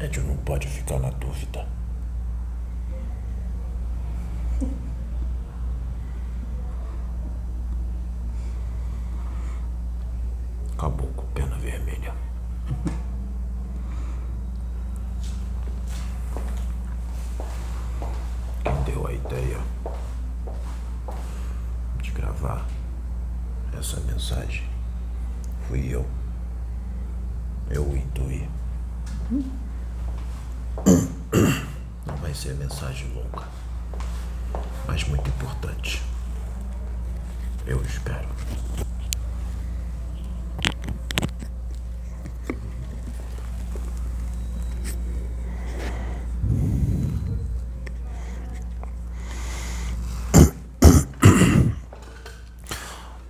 médium não pode ficar na dúvida. Acabou com pena vermelha. Quem deu a ideia de gravar essa mensagem fui eu. Eu o intuí. Ser mensagem longa, mas muito importante. Eu espero.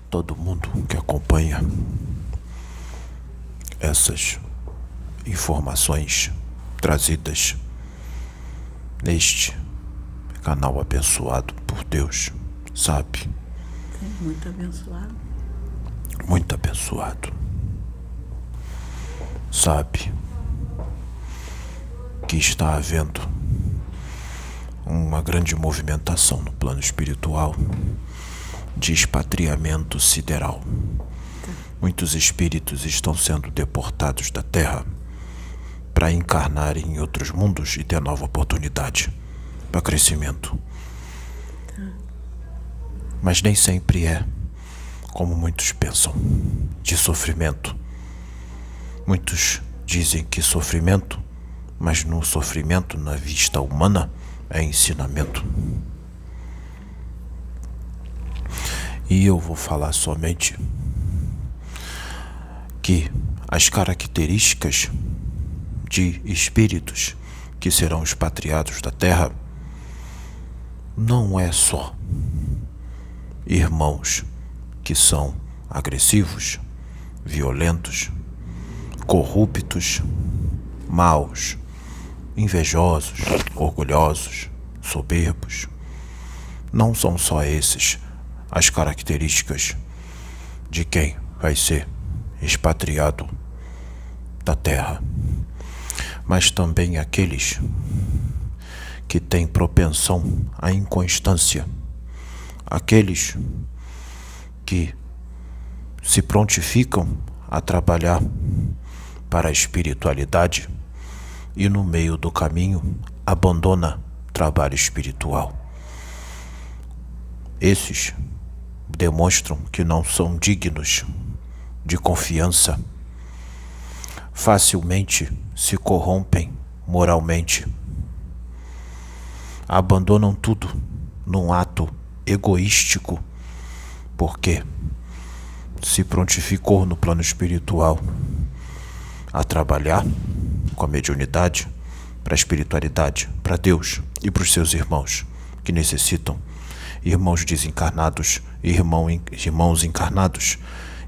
Todo mundo que acompanha essas informações trazidas neste canal abençoado por Deus, sabe? Muito abençoado. Muito abençoado. Sabe que está havendo uma grande movimentação no plano espiritual de expatriamento sideral. Muitos espíritos estão sendo deportados da Terra para encarnar em outros mundos e ter nova oportunidade para crescimento. Mas nem sempre é como muitos pensam de sofrimento. Muitos dizem que sofrimento, mas no sofrimento, na vista humana, é ensinamento. E eu vou falar somente que as características de espíritos que serão expatriados da Terra não é só irmãos que são agressivos, violentos, corruptos, maus, invejosos, orgulhosos, soberbos. Não são só esses as características de quem vai ser expatriado da terra, mas também aqueles que têm propensão à inconstância, aqueles que se prontificam a trabalhar para a espiritualidade e no meio do caminho abandona trabalho espiritual. Esses demonstram que não são dignos de confiança, facilmente se corrompem moralmente, abandonam tudo num ato egoístico, porque se prontificou no plano espiritual a trabalhar com a mediunidade para a espiritualidade, para Deus e para os seus irmãos que necessitam, irmãos desencarnados, irmão, irmãos encarnados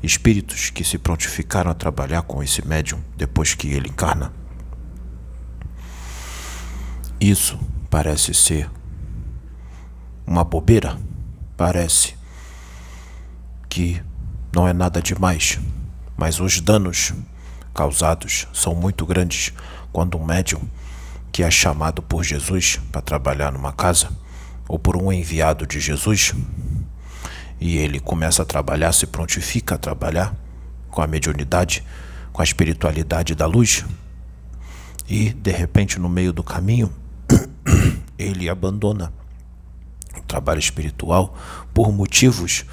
espíritos que se prontificaram a trabalhar com esse médium depois que ele encarna. Isso parece ser uma bobeira, parece que não é nada demais, mas os danos causados são muito grandes. Quando um médium que é chamado por Jesus para trabalhar numa casa ou por um enviado de Jesus e ele começa a trabalhar, se prontifica a trabalhar com a mediunidade, com a espiritualidade da luz. E de repente, no meio do caminho, ele abandona o trabalho espiritual por motivos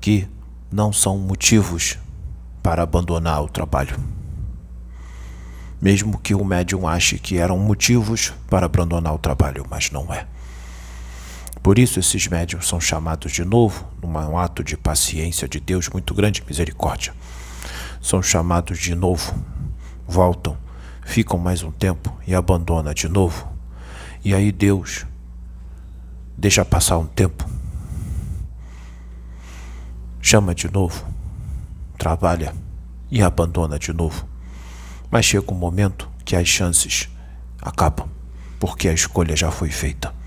que não são motivos para abandonar o trabalho. Mesmo que o médium ache que eram motivos para abandonar o trabalho, mas não é. Por isso, esses médiums são chamados de novo, num ato de paciência de Deus muito grande, misericórdia. São chamados de novo, voltam, ficam mais um tempo e abandonam de novo. E aí Deus deixa passar um tempo, chama de novo, trabalha e abandona de novo. Mas chega um momento que as chances acabam, porque a escolha já foi feita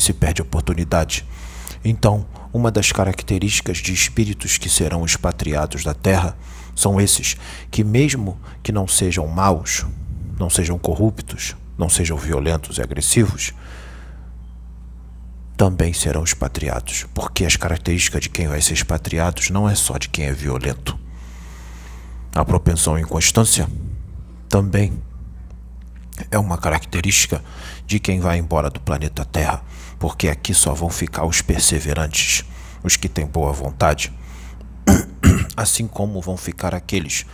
se perde a oportunidade. Então, uma das características de espíritos que serão expatriados da terra são esses que, mesmo que não sejam maus, não sejam corruptos, não sejam violentos e agressivos, também serão expatriados, porque as características de quem vai ser expatriado não é só de quem é violento. A propensão à inconstância também é uma característica de quem vai embora do planeta Terra, porque aqui só vão ficar os perseverantes, os que têm boa vontade, assim como vão ficar aqueles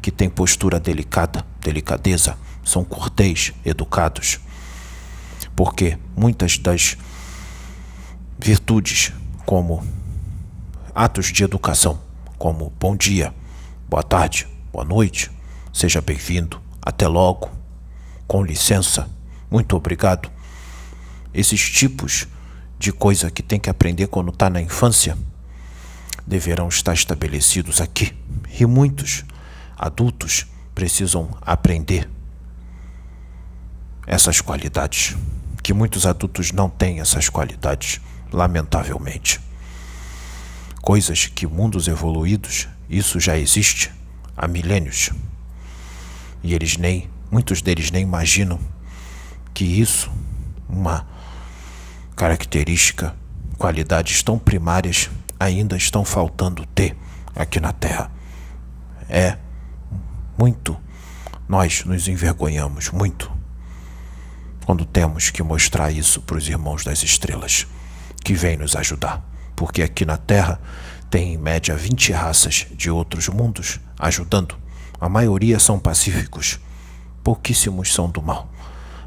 que têm postura delicada, delicadeza, são cortês, educados. Porque muitas das virtudes, como atos de educação, como bom dia, boa tarde, boa noite, seja bem-vindo, até logo, com licença, muito obrigado. Esses tipos de coisa que tem que aprender quando está na infância deverão estar estabelecidos aqui. E muitos adultos precisam aprender essas qualidades, que muitos adultos não têm essas qualidades lamentavelmente. Coisas que mundos evoluídos, isso já existe há milênios. E eles nem, muitos deles nem imaginam que isso, uma característica, qualidades tão primárias, ainda estão faltando ter aqui na Terra. É muito. Nós nos envergonhamos muito quando temos que mostrar isso para os irmãos das estrelas que vem nos ajudar, porque aqui na Terra tem em média 20 raças de outros mundos ajudando. A maioria são pacíficos, pouquíssimos são do mal.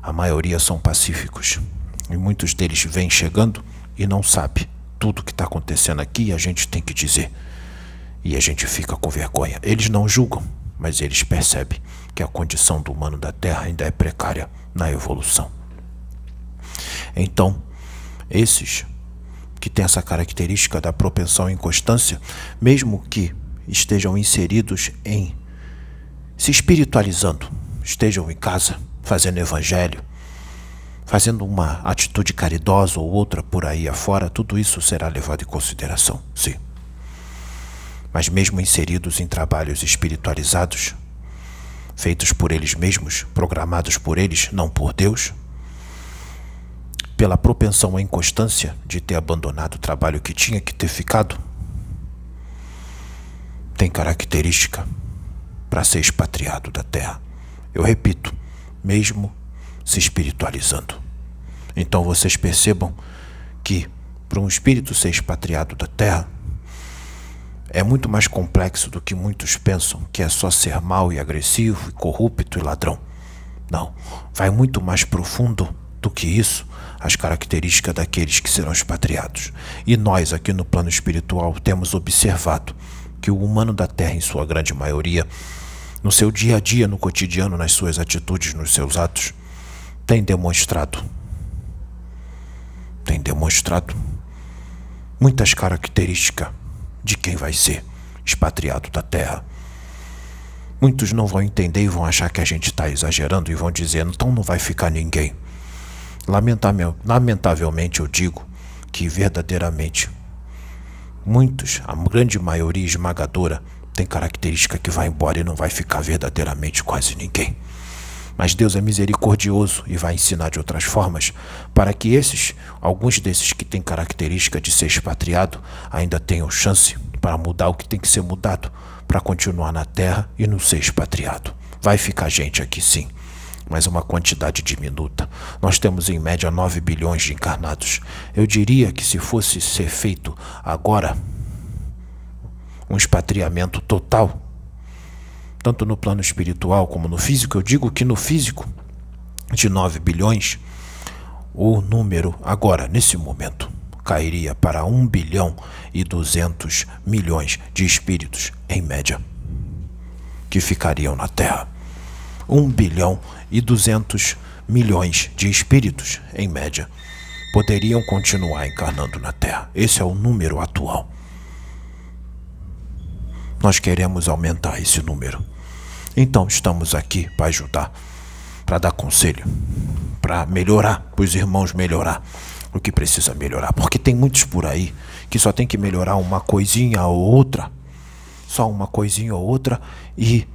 A maioria são pacíficos e muitos deles vêm chegando e não sabe tudo o que está acontecendo aqui e a gente tem que dizer. E a gente fica com vergonha. Eles não julgam, mas eles percebem que a condição do humano da Terra ainda é precária na evolução. Então, esses que têm essa característica da propensão à inconstância, mesmo que estejam inseridos em se espiritualizando, estejam em casa fazendo evangelho, fazendo uma atitude caridosa ou outra por aí afora, tudo isso será levado em consideração, sim. Mas mesmo inseridos em trabalhos espiritualizados, feitos por eles mesmos, programados por eles, não por Deus, pela propensão à inconstância de ter abandonado o trabalho que tinha que ter ficado, tem característica para ser expatriado da terra. Eu repito, mesmo se espiritualizando. Então vocês percebam que para um espírito ser expatriado da terra é muito mais complexo do que muitos pensam, que é só ser mau e agressivo, e corrupto e ladrão. Não, vai muito mais profundo do que isso as características daqueles que serão expatriados. E nós, aqui no plano espiritual, temos observado que o humano da Terra, em sua grande maioria, no seu dia a dia, no cotidiano, nas suas atitudes, nos seus atos, tem demonstrado tem demonstrado muitas características de quem vai ser expatriado da terra. Muitos não vão entender e vão achar que a gente está exagerando e vão dizer, então não vai ficar ninguém. Lamentavelmente eu digo que verdadeiramente muitos, a grande maioria esmagadora, tem característica que vai embora e não vai ficar verdadeiramente quase ninguém. Mas Deus é misericordioso e vai ensinar de outras formas para que esses, alguns desses que têm característica de ser expatriado, ainda tenham chance para mudar o que tem que ser mudado, para continuar na terra e não ser expatriado. Vai ficar gente aqui sim mas uma quantidade diminuta. Nós temos em média 9 bilhões de encarnados. Eu diria que se fosse ser feito agora um expatriamento total, tanto no plano espiritual como no físico, eu digo que no físico de 9 bilhões, o número agora, nesse momento, cairia para 1 bilhão e 200 milhões de espíritos, em média, que ficariam na Terra. 1 bilhão e 200 milhões de espíritos, em média, poderiam continuar encarnando na Terra. Esse é o número atual. Nós queremos aumentar esse número. Então estamos aqui para ajudar, para dar conselho, para melhorar, para os irmãos melhorar o que precisa melhorar. Porque tem muitos por aí que só tem que melhorar uma coisinha ou outra, só uma coisinha ou outra e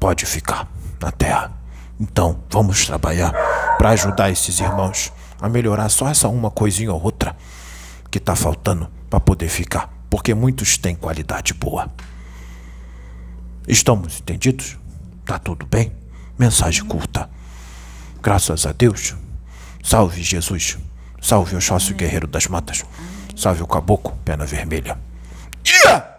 pode ficar na Terra. Então, vamos trabalhar para ajudar esses irmãos a melhorar só essa uma coisinha ou outra que tá faltando para poder ficar, porque muitos têm qualidade boa. Estamos entendidos? Tá tudo bem? Mensagem curta. Graças a Deus. Salve Jesus. Salve o Oxóssi Guerreiro das Matas. Salve o Caboclo Pena Vermelha. Yeah!